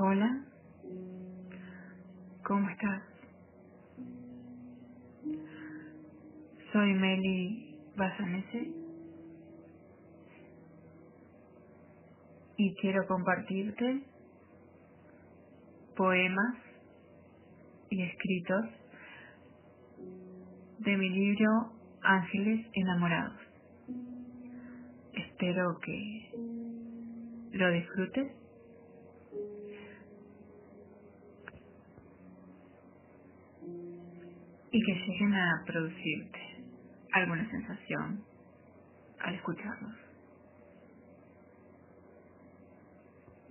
Hola, ¿cómo estás? Soy Meli Basanese y quiero compartirte poemas y escritos de mi libro Ángeles Enamorados. Espero que lo disfrutes y que lleguen a producirte alguna sensación al escucharlos.